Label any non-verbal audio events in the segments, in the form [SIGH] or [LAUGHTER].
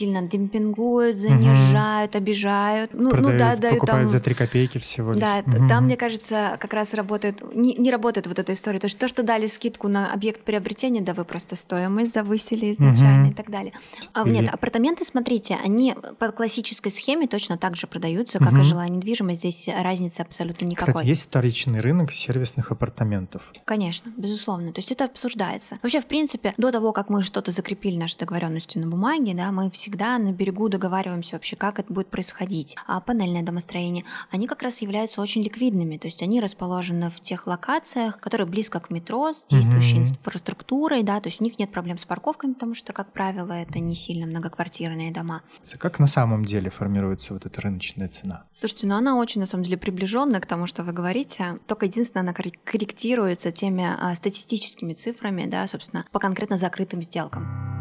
сильно демпингуют, занижают, угу. обижают. Ну, Продают, ну да, дают там... за 3 копейки всего лишь. Да, угу. там, мне кажется, как раз работает, не, не работает вот эта история. То есть то, что дали скидку на объект приобретения, да вы просто стоимость завысили изначально угу. и так далее. А, Или... Нет, апартаменты, смотрите, они по классической схеме точно так же продаются, как угу. и жилая недвижимость. Здесь разницы абсолютно никакой. Кстати, есть вторичный рынок сервисных апартаментов? Конечно, безусловно. То есть это обсуждается. Вообще, в принципе, до того, как мы что-то закрепили наши договоренности на бумаге, да, мы всегда на берегу договариваемся вообще, как это будет происходить. А панельное домостроение, они как раз являются очень ликвидными, то есть они расположены в тех локациях, которые близко к метро, с действующей mm-hmm. инфраструктурой, да, то есть у них нет проблем с парковками, потому что, как правило, это не сильно многоквартирные дома. Как на самом деле формируется вот эта рыночная цена? Слушайте, ну она очень, на самом деле, приближенная к тому, что вы говорите, только единственное, она корректируется теми а, статистическими цифрами, да, собственно, по конкретно закрытым сделкам.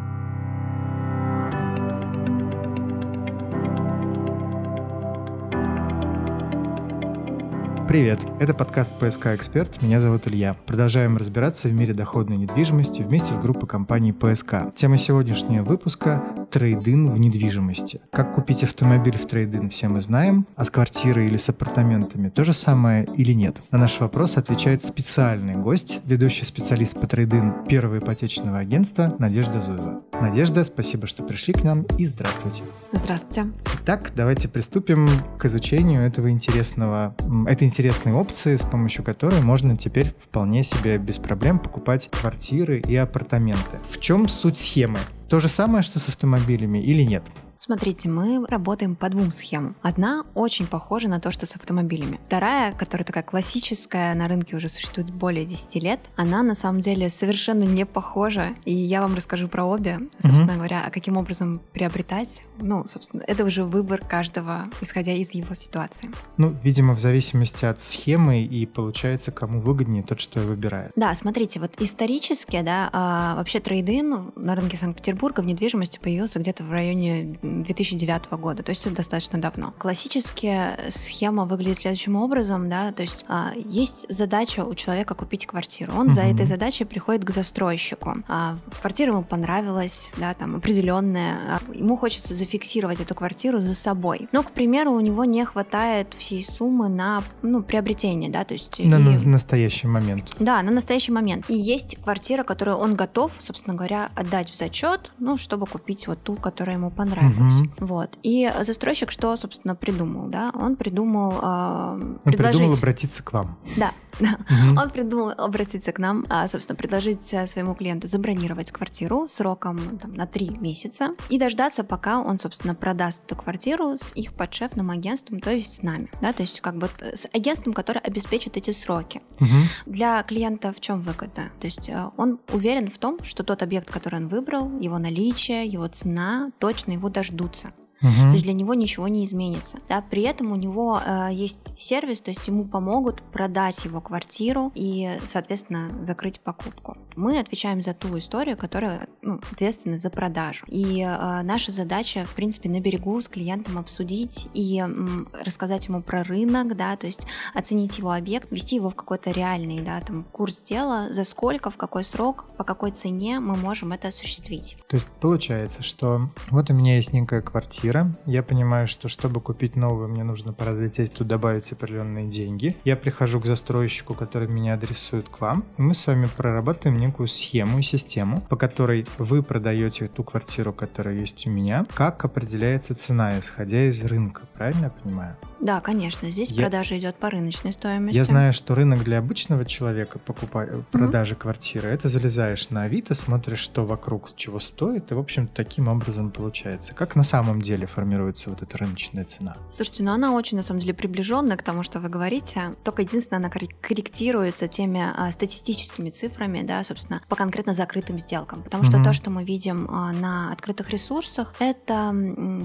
Привет, это подкаст «ПСК Эксперт», меня зовут Илья. Продолжаем разбираться в мире доходной недвижимости вместе с группой компаний «ПСК». Тема сегодняшнего выпуска – трейдин в недвижимости. Как купить автомобиль в трейдин все мы знаем, а с квартирой или с апартаментами то же самое или нет? На наш вопрос отвечает специальный гость, ведущий специалист по трейдин первого ипотечного агентства Надежда Зуева. Надежда, спасибо, что пришли к нам и здравствуйте. Здравствуйте. Итак, давайте приступим к изучению этого интересного, этой интересной опции, с помощью которой можно теперь вполне себе без проблем покупать квартиры и апартаменты. В чем суть схемы? То же самое, что с автомобилями или нет? Смотрите, мы работаем по двум схемам. Одна очень похожа на то, что с автомобилями. Вторая, которая такая классическая, на рынке уже существует более 10 лет, она на самом деле совершенно не похожа. И я вам расскажу про обе, собственно mm-hmm. говоря, а каким образом приобретать. Ну, собственно, это уже выбор каждого, исходя из его ситуации. Ну, видимо, в зависимости от схемы и получается, кому выгоднее тот, что выбирает. Да, смотрите, вот исторически, да, а, вообще трейдин на рынке Санкт-Петербурга в недвижимости появился где-то в районе 2009 года, то есть это достаточно давно. Классически схема выглядит следующим образом, да, то есть а, есть задача у человека купить квартиру, он угу. за этой задачей приходит к застройщику, а, квартира ему понравилась, да, там определенная, а, ему хочется зафиксировать эту квартиру за собой, но, к примеру, у него не хватает всей суммы на, ну, приобретение, да, то есть... На, и... настоящий момент. Да, на настоящий момент. И есть квартира, которую он готов, собственно говоря, отдать в зачет, ну, чтобы купить вот ту, которая ему понравилась. Угу. Вот. И застройщик что, собственно, придумал, да? Он придумал э, Он предложить... придумал обратиться к вам. Да. [LAUGHS] Угу. Он придумал обратиться к нам, а, собственно, предложить э, своему клиенту забронировать квартиру сроком там, на три месяца и дождаться, пока он, собственно, продаст эту квартиру с их подшефным агентством, то есть с нами, да, то есть как бы с агентством, которое обеспечит эти сроки. Угу. Для клиента в чем выгода? То есть э, он уверен в том, что тот объект, который он выбрал, его наличие, его цена точно его дождутся. Угу. То есть для него ничего не изменится. Да? При этом у него э, есть сервис, то есть ему помогут продать его квартиру и, соответственно, закрыть покупку. Мы отвечаем за ту историю, которая ну, ответственна за продажу. И э, наша задача, в принципе, на берегу с клиентом обсудить и м, рассказать ему про рынок, да, то есть оценить его объект, ввести его в какой-то реальный да, там, курс дела, за сколько, в какой срок, по какой цене мы можем это осуществить. То есть получается, что вот у меня есть некая квартира, квартира. Я понимаю, что чтобы купить новую, мне нужно пролететь тут добавить определенные деньги. Я прихожу к застройщику, который меня адресует к вам. И мы с вами прорабатываем некую схему и систему, по которой вы продаете ту квартиру, которая есть у меня. Как определяется цена, исходя из рынка, правильно я понимаю? Да, конечно. Здесь я... продажа идет по рыночной стоимости. Я знаю, что рынок для обычного человека покупа... продажи mm-hmm. квартиры, это залезаешь на Авито, смотришь, что вокруг чего стоит, и, в общем, таким образом получается. Как на самом деле формируется вот эта рыночная цена? Слушайте, ну она очень, на самом деле, приближенная к тому, что вы говорите. Только единственное, она корректируется теми а, статистическими цифрами, да, собственно, по конкретно закрытым сделкам. Потому что mm-hmm. то, что мы видим а, на открытых ресурсах, это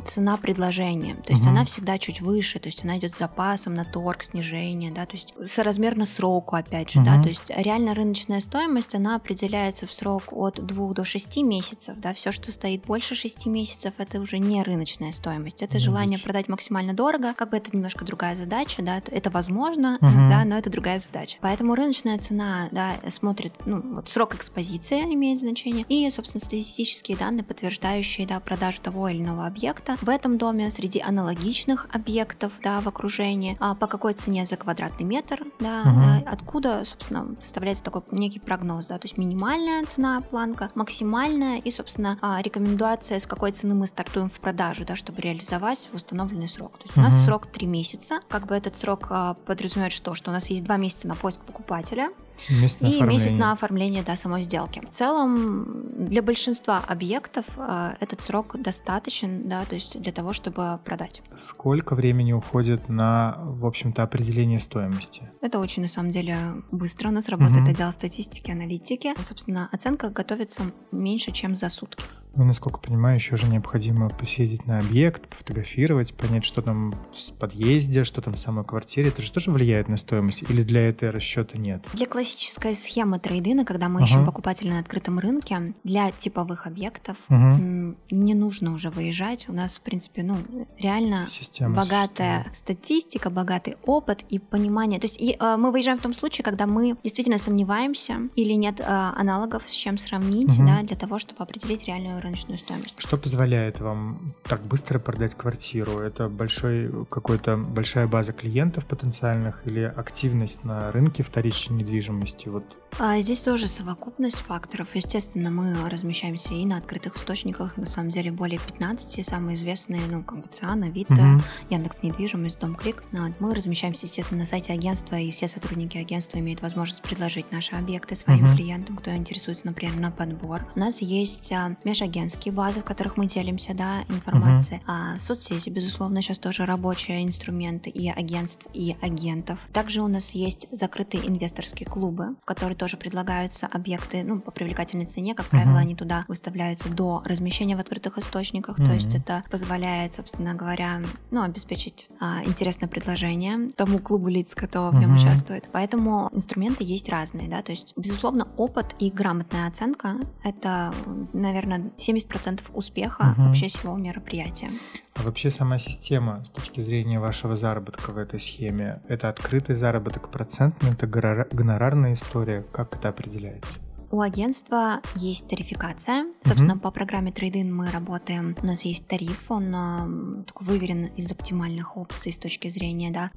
цена предложения. То есть mm-hmm. она всегда чуть выше, то есть она идет с запасом на торг, снижение, да, то есть соразмерно сроку, опять же, угу. да, то есть реально рыночная стоимость, она определяется в срок от 2 до 6 месяцев, да, все, что стоит больше 6 месяцев, это уже не рыночная рыночная стоимость. Это желание продать максимально дорого, как бы это немножко другая задача, да, это возможно, Мгм. да, но это другая задача. Поэтому рыночная цена, да, смотрит, ну, вот срок экспозиции имеет значение, и, собственно, статистические данные, подтверждающие, да, продажу того или иного объекта в этом доме среди аналогичных объектов, да, в окружении, а по какой цене за квадратный метр, да, Мгм. да, откуда, собственно, составляется такой некий прогноз, да, то есть минимальная цена, планка, максимальная и, собственно, а, рекомендация, с какой цены мы стартуем в продажу, да, чтобы реализовать в установленный срок. То есть у нас срок 3 месяца, как бы этот срок а, подразумевает что? Что у нас есть 2 месяца на поиск покупателя, Месяц на и месяц оформление. на оформление да, самой сделки. В целом, для большинства объектов э, этот срок достаточен, да, то есть для того, чтобы продать. Сколько времени уходит на, в общем-то, определение стоимости? Это очень, на самом деле, быстро. У нас работает Мгм. отдел статистики, аналитики. Собственно, оценка готовится меньше, чем за сутки. Ну, насколько понимаю, еще же необходимо посеять на объект, пофотографировать, понять, что там в подъезде, что там в самой квартире. Это же тоже влияет на стоимость? Или для этой расчета нет? Для классической схемы трейдина, когда мы Ага. ищем покупателя на открытом рынке, для типовых объектов м, не нужно уже выезжать. У нас, в принципе, ну, реально Система богатая статистика, богатый опыт и понимание. То есть и, э, мы выезжаем в том случае, когда мы действительно сомневаемся или нет э, аналогов, с чем сравнить, Мгм. да, для того, чтобы определить реальную рыночную стоимость. Что позволяет вам так быстро продать квартиру? Это большой какой-то большая база клиентов потенциальных или активность на рынке вторичной недвижимости? Вот А здесь тоже совокупность факторов. Естественно, мы размещаемся и на открытых источниках, на самом деле более 15, самые известные, ну, как бы ЦИАНа, Авито, Мгм. Яндекс недвижимость, Дом Клик. Ну, Мы размещаемся, естественно, на сайте агентства, и все сотрудники агентства имеют возможность предложить наши объекты своим Мгм. клиентам, кто интересуется, например, на подбор. У нас есть а, межагентские базы, в которых мы делимся, да, информацией. А соцсети, безусловно, сейчас тоже рабочие инструменты и агентств, и агентов. Также у нас есть закрытые инвесторские клубы, в которые тоже предлагаются объекты, ну, по привлекательной цене, как правило, Мгм. они туда выставляются до размещения в открытых источниках, то Мгм. есть это позволяет, собственно говоря, ну, обеспечить а, интересное предложение тому клубу лиц, кто в нем Мгм. участвует. Поэтому инструменты есть разные, да, то есть, безусловно, опыт и грамотная оценка — это, наверное, 70% успеха Мгм. вообще всего мероприятия. А вообще сама система с точки зрения вашего заработка в этой схеме, это открытый заработок процентный, это гонора- гонорарная история, как это определяется? У агентства есть тарификация. Собственно, по программе Трейдин мы работаем. У нас есть тариф, он а, такой выверен из оптимальных опций с точки зрения, да,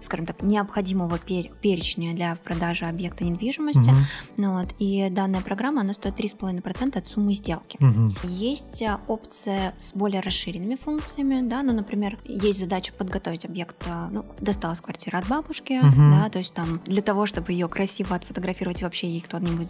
скажем так, необходимого пер- перечня для продажи объекта недвижимости. Ну вот, и данная программа, она стоит 3,5% от суммы сделки. Мгм. Есть а, опция с более расширенными функциями, да, ну, например, есть задача подготовить объект, а, ну, досталась квартира от бабушки, Мгм. да, то есть там для того, чтобы ее красиво отфотографировать, вообще ей кто-нибудь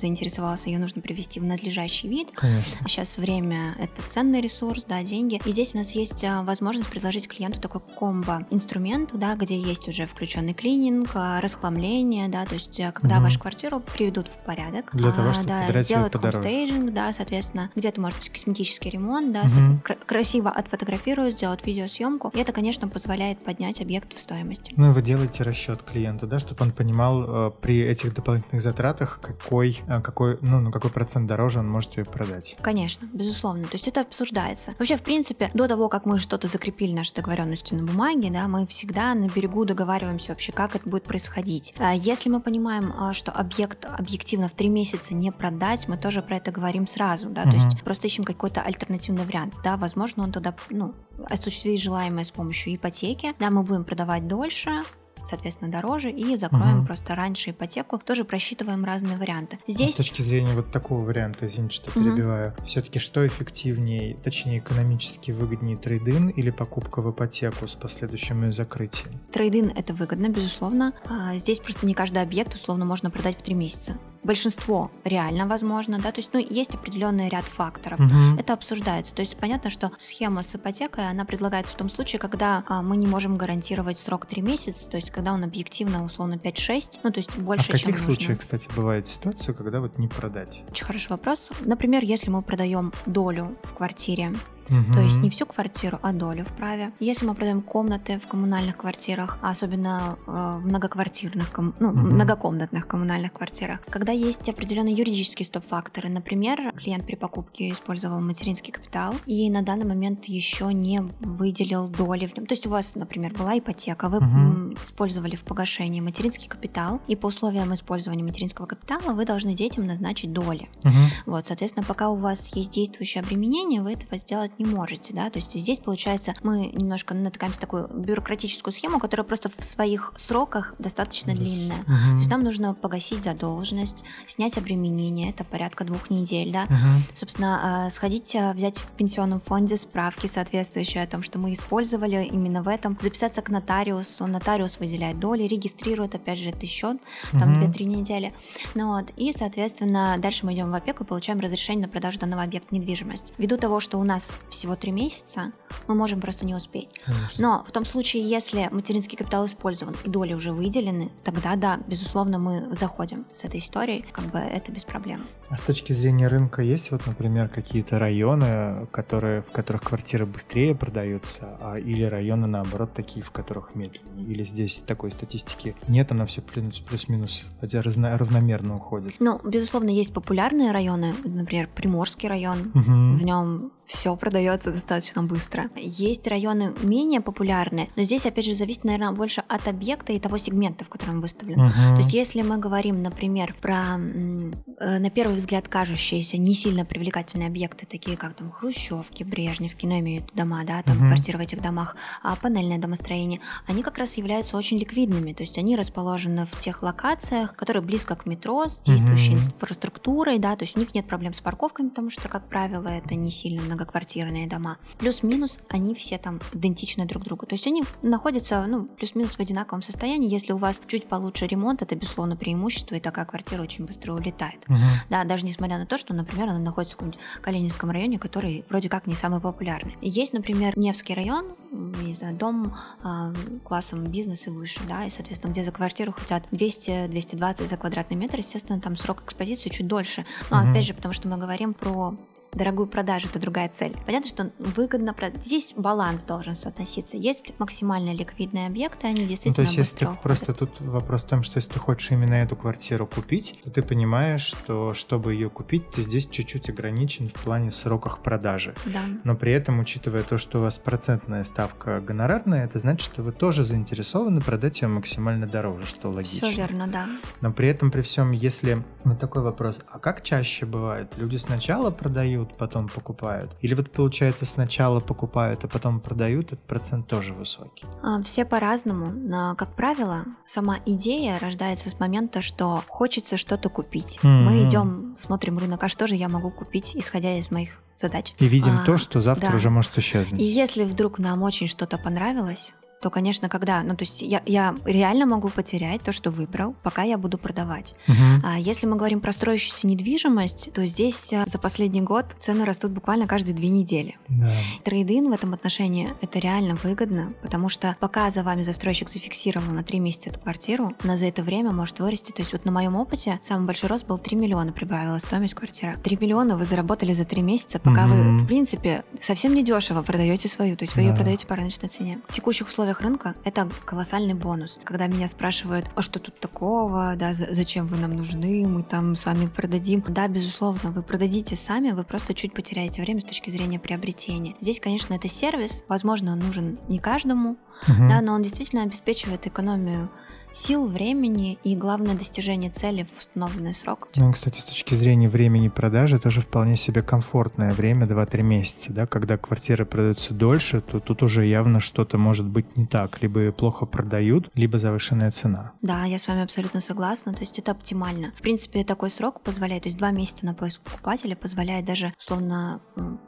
заинтересовался, ее нужно привести в надлежащий вид. Конечно. Сейчас время — это ценный ресурс, да, деньги. И здесь у нас есть а, возможность предложить клиенту такой комбо-инструмент, да, где есть уже включенный клининг, а, расхламление, да, то есть а, когда Мгм. вашу квартиру приведут в порядок, Для того, а, чтобы да, сделают хомстейджинг, да, соответственно, где-то может быть косметический ремонт, да, кра- красиво отфотографируют, сделают видеосъемку, и это, конечно, позволяет поднять объект в стоимости. Ну и вы делаете расчет клиенту, да, чтобы он понимал при этих дополнительных затратах, какой, какой, ну, на какой процент дороже он может ее продать. Конечно, безусловно. То есть это обсуждается. Вообще, в принципе, до того, как мы что-то закрепили наши договоренности на бумаге, да, мы всегда на берегу договариваемся вообще, как это будет происходить. А Если мы понимаем, а, что объект объективно в три месяца не продать, мы тоже про это говорим сразу, да, то Мгм. есть просто ищем какой-то альтернативный вариант, да, возможно, он туда, ну, осуществить желаемое с помощью ипотеки, да, мы будем продавать дольше, соответственно, дороже, и закроем Мгм. просто раньше ипотеку, тоже просчитываем разные варианты. А Здесь С точки зрения вот такого варианта, извините, что перебиваю, все-таки что эффективнее, точнее экономически выгоднее трейдин или покупка в ипотеку с последующим ее закрытием? Трейдин это выгодно, безусловно. А, Здесь просто не каждый объект условно можно продать в три месяца. Большинство реально возможно, да, то есть, ну, есть определенный ряд факторов. Мгм. Это обсуждается. То есть понятно, что схема с ипотекой, она предлагается в том случае, когда а, мы не можем гарантировать срок 3 месяца, то есть когда он объективно условно 5-6, ну то есть А в больше, каких чем нужно. случаях, кстати, бывает ситуация, когда вот не продать? Очень хороший вопрос. Например, если мы продаем долю в квартире, Угу. То есть не всю квартиру, а долю в праве. Если мы продаем комнаты в коммунальных квартирах, особенно э, в многоквартирных, ну, угу. многокомнатных коммунальных квартирах, когда есть определенные юридические стоп-факторы, например, клиент при покупке использовал материнский капитал и на данный момент еще не выделил доли в нем. То есть у вас, например, была ипотека, вы угу. использовали в погашении материнский капитал, и по условиям использования материнского капитала вы должны детям назначить доли. Угу. Вот, соответственно, пока у вас есть действующее обременение, вы этого сделать не можете, да, то есть здесь, получается, мы немножко натыкаемся на такую бюрократическую схему, которая просто в своих сроках достаточно длинная. Угу. То есть нам нужно погасить задолженность, снять обременение, это порядка двух недель, да, угу. собственно, а, сходить, а, взять в пенсионном фонде справки соответствующие о том, что мы использовали именно в этом, записаться к нотариусу, нотариус выделяет доли, регистрирует, опять же, это счет, там угу. 2-3 недели, ну вот, и, соответственно, дальше мы идем в опеку и получаем разрешение на продажу данного объекта недвижимости. Ввиду того, что у нас всего 3 месяца, мы можем просто не успеть. Конечно. Но в том случае, если материнский капитал использован и доли уже выделены, тогда да, безусловно, мы заходим с этой историей, как бы это без проблем. А с точки зрения рынка есть вот, например, какие-то районы, которые, в которых квартиры быстрее продаются, а, или районы, наоборот, такие, в которых медленнее? Или здесь такой статистики нет, она все плюс-минус равномерно уходит? Ну, безусловно, есть популярные районы, например, Приморский район, угу. в нем все продается достаточно быстро. Есть районы менее популярные, но здесь, опять же, зависит, наверное, больше от объекта и того сегмента, в котором выставлен. Uh-huh. То есть, если мы говорим, например, про, э, на первый взгляд, кажущиеся не сильно привлекательные объекты, такие как там Хрущевки, Брежневки, ну, имеют дома, да, там uh-huh. квартиры в этих домах, а панельное домостроение, они как раз являются очень ликвидными, то есть они расположены в тех локациях, которые близко к метро, с действующей uh-huh. инфраструктурой, да, то есть у них нет проблем с парковками, потому что, как правило, это не сильно многоквартирные дома. Плюс-минус они все там идентичны друг другу. То есть они находятся, ну, плюс-минус в одинаковом состоянии. Если у вас чуть получше ремонт, это, безусловно, преимущество, и такая квартира очень быстро улетает. Угу. Да, даже несмотря на то, что, например, она находится в каком-нибудь Калининском районе, который вроде как не самый популярный. Есть, например, Невский район, не знаю, дом э, классом бизнес и выше, да, и, соответственно, где за квартиру хотят 200-220 за квадратный метр, естественно, там срок экспозиции чуть дольше. Но, угу. опять же, потому что мы говорим про дорогую продажу, это другая цель. Понятно, что выгодно продать. Здесь баланс должен соотноситься. Есть максимально ликвидные объекты, они действительно ну, то есть, если ты, просто тут вопрос в том, что если ты хочешь именно эту квартиру купить, то ты понимаешь, что чтобы ее купить, ты здесь чуть-чуть ограничен в плане сроках продажи. Да. Но при этом, учитывая то, что у вас процентная ставка гонорарная, это значит, что вы тоже заинтересованы продать ее максимально дороже, что логично. Все верно, да. Но при этом, при всем, если... Вот такой вопрос, а как чаще бывает? Люди сначала продают продают, потом покупают? Или вот получается сначала покупают, а потом продают, этот процент тоже высокий? А, все по-разному. Но, как правило, сама идея рождается с момента, что хочется что-то купить. Mm-hmm. Мы идем, смотрим рынок, а что же я могу купить, исходя из моих задач. И видим а, то, что завтра да. уже может исчезнуть. И если вдруг нам очень что-то понравилось, то, конечно, когда, ну, то есть я, я реально могу потерять то, что выбрал, пока я буду продавать. Угу. А если мы говорим про строящуюся недвижимость, то здесь а, за последний год цены растут буквально каждые две недели. Да. Трейдин в этом отношении это реально выгодно, потому что пока за вами застройщик зафиксировал на три месяца эту квартиру, она за это время может вырасти. То есть вот на моем опыте самый большой рост был 3 миллиона прибавила стоимость квартиры. 3 миллиона вы заработали за три месяца, пока угу. вы, в принципе, совсем недешево продаете свою, то есть вы да. ее продаете по рыночной цене. В текущих условиях условиях рынка это колоссальный бонус. Когда меня спрашивают, а что тут такого, да, зачем вы нам нужны, мы там сами продадим. Да, безусловно, вы продадите сами, вы просто чуть потеряете время с точки зрения приобретения. Здесь, конечно, это сервис, возможно, он нужен не каждому, угу. да, но он действительно обеспечивает экономию сил, времени и главное достижение цели в установленный срок. Ну, кстати, с точки зрения времени продажи, тоже вполне себе комфортное время, 2-3 месяца, да, когда квартиры продаются дольше, то тут уже явно что-то может быть не так, либо плохо продают, либо завышенная цена. Да, я с вами абсолютно согласна, то есть это оптимально. В принципе, такой срок позволяет, то есть 2 месяца на поиск покупателя позволяет даже, условно,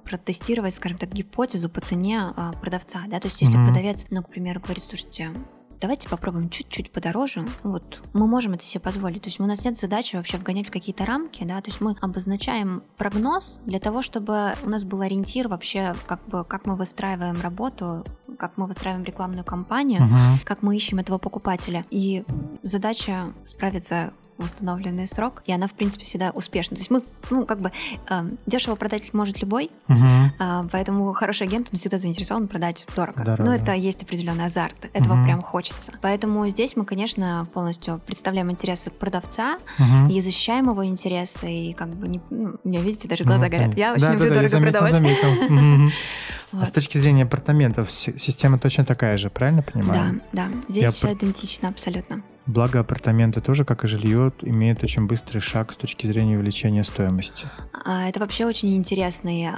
протестировать, скажем так, гипотезу по цене а, продавца, да, то есть если mm-hmm. продавец, ну, к примеру, говорит, слушайте, давайте попробуем чуть-чуть подороже. Вот мы можем это себе позволить. То есть у нас нет задачи вообще вгонять в какие-то рамки, да, то есть мы обозначаем прогноз для того, чтобы у нас был ориентир вообще, как бы, как мы выстраиваем работу, как мы выстраиваем рекламную кампанию, uh-huh. как мы ищем этого покупателя. И задача справиться в установленный срок, и она, в принципе, всегда успешна. То есть мы, ну, как бы, э, дешево продать может любой, угу. э, поэтому хороший агент, он всегда заинтересован продать дорого. дорого. Но это есть определенный азарт, этого угу. прям хочется. Поэтому здесь мы, конечно, полностью представляем интересы продавца угу. и защищаем его интересы, и как бы, не, ну, меня, видите, даже глаза ну, горят. Я очень да, люблю да, дорого я заметил, продавать. Заметил. [LAUGHS] А с точки зрения апартаментов система точно такая же, правильно понимаю? Да, да. Здесь все идентично абсолютно. Благо апартаменты тоже, как и жилье, имеют очень быстрый шаг с точки зрения увеличения стоимости. А, это вообще очень интересный.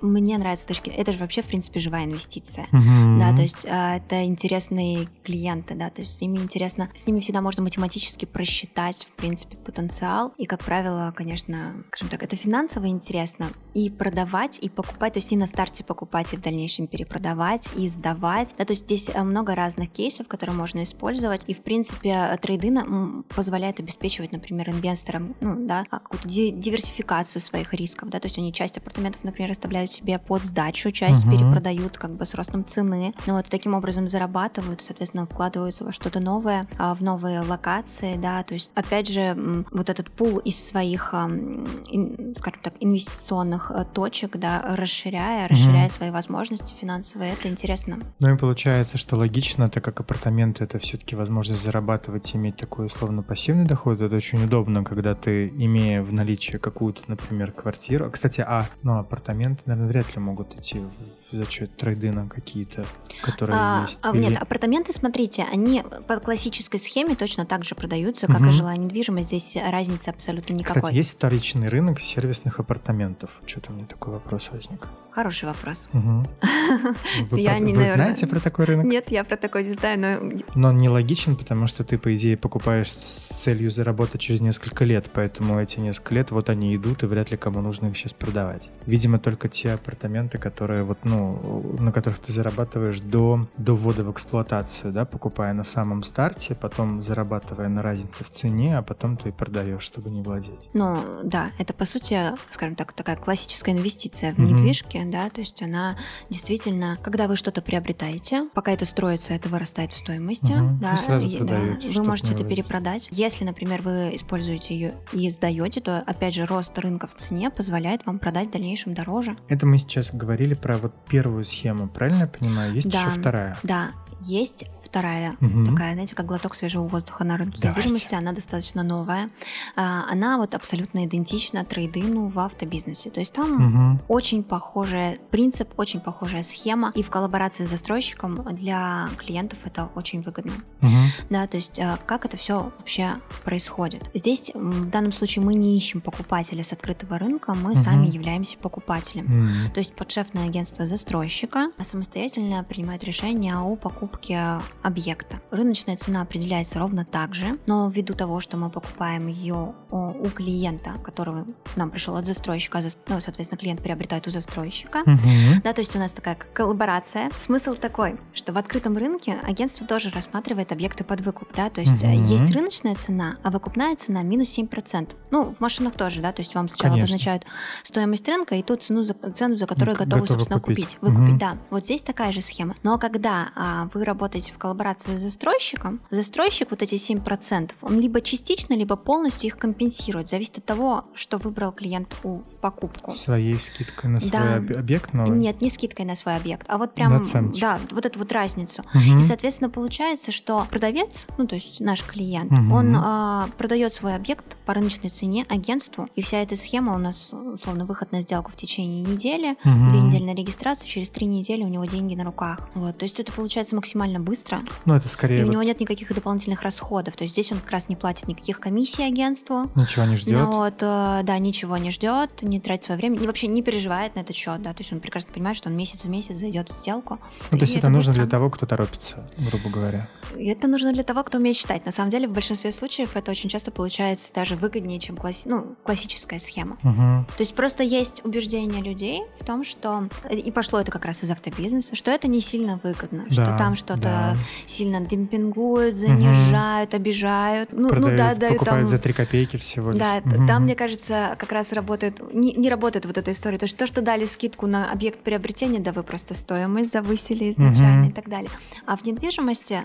Мне нравится точки. Это же вообще в принципе живая инвестиция, угу. да, то есть а, это интересные клиенты, да, то есть с ними интересно, с ними всегда можно математически просчитать в принципе потенциал и как правило, конечно, скажем так, это финансово интересно и продавать и покупать, то есть и на старте покупать и в дальнейшем перепродавать и сдавать, да, то есть здесь а, много разных кейсов, которые можно использовать и в принципе принципе, трейдинг позволяет обеспечивать, например, инвесторам ну, да, а, какую-то диверсификацию своих рисков. Да, то есть они часть апартаментов, например, оставляют себе под сдачу, часть угу. перепродают как бы с ростом цены. Ну вот таким образом зарабатывают, соответственно, вкладываются во что-то новое, а, в новые локации, да, то есть опять же вот этот пул из своих, скажем так, инвестиционных э, точек, да, расширяя, расширяя угу. свои возможности финансовые, это интересно. Ну и получается, что логично, так как апартаменты это все-таки возможность заработать зарабатывать, иметь такой условно пассивный доход, это очень удобно, когда ты, имея в наличии какую-то, например, квартиру. Кстати, а, ну, апартаменты, наверное, вряд ли могут идти за счет трейдина какие-то, которые а, есть? А, Или... Нет, апартаменты, смотрите, они по классической схеме точно так же продаются, как угу. и жилая недвижимость. Здесь разницы абсолютно никакой. Кстати, есть вторичный рынок сервисных апартаментов? Что-то у меня такой вопрос возник. Хороший вопрос. Угу. [LAUGHS] Вы, я не, вы знаете про такой рынок? Нет, я про такой не знаю, но... Но он нелогичен, потому что ты, по идее, покупаешь с целью заработать через несколько лет, поэтому эти несколько лет вот они идут, и вряд ли кому нужно их сейчас продавать. Видимо, только те апартаменты, которые вот, ну, на которых ты зарабатываешь до, до ввода в эксплуатацию, да, покупая на самом старте, потом зарабатывая на разнице в цене, а потом ты и продаешь, чтобы не владеть. Ну, да, это по сути, скажем так, такая классическая инвестиция в mm-hmm. недвижки, да, то есть она действительно, когда вы что-то приобретаете, пока это строится, это вырастает в стоимости, mm-hmm. да, и, да, вы можете это перепродать. Если, например, вы используете ее и сдаете, то опять же рост рынка в цене позволяет вам продать в дальнейшем дороже. Это мы сейчас говорили про вот первую схему, правильно я понимаю? Есть да, еще вторая. Да, есть вторая угу. такая, знаете, как глоток свежего воздуха на рынке Давайте. недвижимости. Она достаточно новая. А, она вот абсолютно идентична трейдину в автобизнесе. То есть там угу. очень похожий принцип, очень похожая схема. И в коллаборации с застройщиком для клиентов это очень выгодно. Угу. Да, то есть а, как это все вообще происходит? Здесь в данном случае мы не ищем покупателя с открытого рынка, мы угу. сами являемся покупателем. Угу. То есть подшефное агентство застройщика самостоятельно принимает решение о покупке объекта. Рыночная цена определяется ровно так же, но ввиду того, что мы покупаем ее у клиента, которого нам пришел от застройщика, ну, соответственно, клиент приобретает у застройщика, угу. да, то есть у нас такая коллаборация. Смысл такой, что в открытом рынке агентство тоже рассматривает объекты под выкуп, да, то есть угу. есть рыночная цена, а выкупная цена минус 7%. Ну, в машинах тоже, да, то есть вам сначала Конечно. обозначают стоимость рынка и ту цену, за, цену, за которую готовы, готовы собственно, купить, выкупить, угу. да. Вот здесь такая же схема. Но когда а, вы работаете в коллаборации коллаборации с застройщиком, застройщик вот эти 7%, он либо частично, либо полностью их компенсирует. Зависит от того, что выбрал клиент у, в покупку. Своей скидкой на свой да. объект новый? Нет, не скидкой на свой объект, а вот прям, да, вот эту вот разницу. Угу. И, соответственно, получается, что продавец, ну, то есть наш клиент, угу. он а, продает свой объект по рыночной цене агентству, и вся эта схема у нас, условно, выход на сделку в течение недели, угу. две недели на регистрацию, через три недели у него деньги на руках. Вот, то есть это получается максимально быстро. Ну, это скорее... И у него нет никаких дополнительных расходов. То есть здесь он как раз не платит никаких комиссий агентству. Ничего не ждет. Ну, вот, э, да, ничего не ждет, не тратит свое время, и вообще не переживает на этот счет, да. То есть он прекрасно понимает, что он месяц в месяц зайдет в сделку. Ну, то есть это, это нужно быстро. для того, кто торопится, грубо говоря. Это нужно для того, кто умеет считать. На самом деле, в большинстве случаев это очень часто получается даже выгоднее, чем класс... ну, классическая схема. Угу. То есть просто есть убеждение людей в том, что и пошло это как раз из автобизнеса, что это не сильно выгодно, да, что там что-то да. Сильно демпингуют, занижают, угу. обижают. Ну, Продают, ну да, дают там... за 3 копейки всего лишь. Да, угу. там, мне кажется, как раз работает, не, не работает вот эта история. То есть то, что дали скидку на объект приобретения, да вы просто стоимость завысили изначально угу. и так далее. А в недвижимости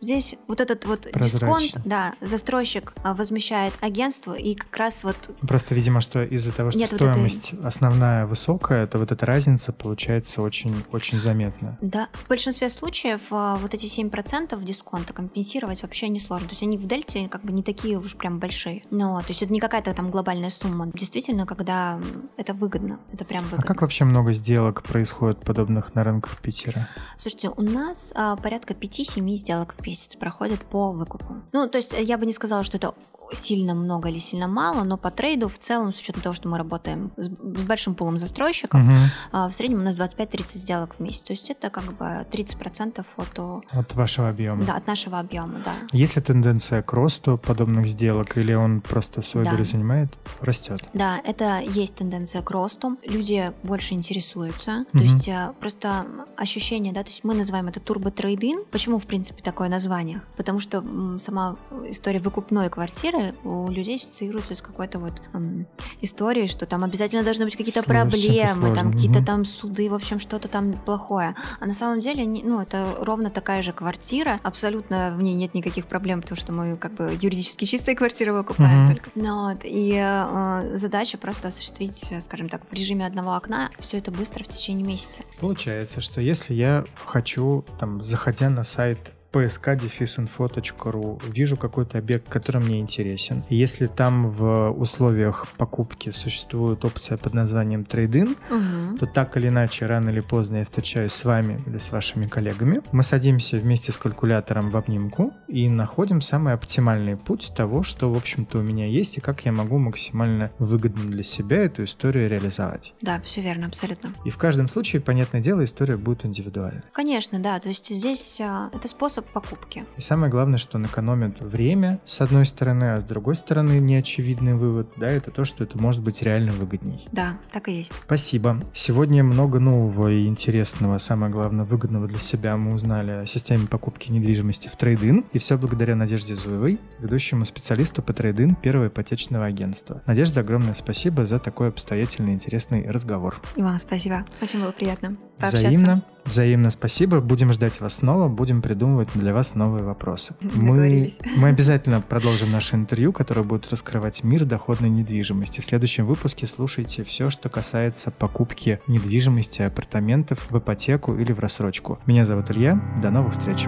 Здесь вот этот вот дисконт, да, застройщик а, возмещает агентству, и как раз вот... Просто, видимо, что из-за того, что Нет стоимость вот этой... основная высокая, то вот эта разница получается очень-очень заметна. Да, в большинстве случаев а, вот эти 7% дисконта компенсировать вообще не сложно. То есть они в дельте как бы не такие уж прям большие. Но, то есть это не какая-то там глобальная сумма. Действительно, когда это выгодно, это прям выгодно. А как вообще много сделок происходит подобных на рынках Питера? Слушайте, у нас а, порядка 5-7 сделок в месяц проходят по выкупу. Ну, то есть я бы не сказала, что это сильно много или сильно мало, но по трейду в целом, с учетом того, что мы работаем с, большим пулом застройщиков, угу. в среднем у нас 25-30 сделок в месяц. То есть это как бы 30% от... От вашего объема. Да, от нашего объема, да. Есть ли тенденция к росту подобных сделок, или он просто свою да. долю занимает, растет? Да, это есть тенденция к росту. Люди больше интересуются. Угу. То есть а, просто ощущение, да, то есть мы называем это турбо-трейдинг. Почему, в принципе, такое название? Потому что сама история выкупной квартиры квартиры у людей ассоциируются с какой-то вот эм, историей, что там обязательно должны быть какие-то проблемы, там какие-то там суды, в общем, что-то там плохое. А на самом деле, ну, это ровно такая же квартира, абсолютно в ней нет никаких проблем, потому что мы как бы юридически чистые квартиры выкупаем mm-hmm. только. Ну, вот, и э, задача просто осуществить, скажем так, в режиме одного окна все это быстро в течение месяца. Получается, что если я хочу, там, заходя на сайт psk-info.ru, вижу какой-то объект, который мне интересен. Если там в условиях покупки существует опция под названием трейдинг, угу. то так или иначе, рано или поздно я встречаюсь с вами или с вашими коллегами. Мы садимся вместе с калькулятором в обнимку и находим самый оптимальный путь того, что, в общем-то, у меня есть, и как я могу максимально выгодно для себя эту историю реализовать. Да, все верно, абсолютно. И в каждом случае, понятное дело, история будет индивидуальной. Конечно, да. То есть здесь а, это способ способ покупки. И самое главное, что он экономит время, с одной стороны, а с другой стороны, неочевидный вывод, да, это то, что это может быть реально выгодней. Да, так и есть. Спасибо. Сегодня много нового и интересного, самое главное, выгодного для себя мы узнали о системе покупки недвижимости в трейдин, и все благодаря Надежде Зуевой, ведущему специалисту по трейдин первого ипотечного агентства. Надежда, огромное спасибо за такой обстоятельный и интересный разговор. И вам спасибо. Очень было приятно пообщаться. Взаимно. Взаимно спасибо. Будем ждать вас снова, будем придумывать для вас новые вопросы. [LAUGHS] Мы, мы обязательно продолжим наше интервью, которое будет раскрывать мир доходной недвижимости. В следующем выпуске слушайте все, что касается покупки недвижимости, апартаментов в ипотеку или в рассрочку. Меня зовут Илья. До новых встреч.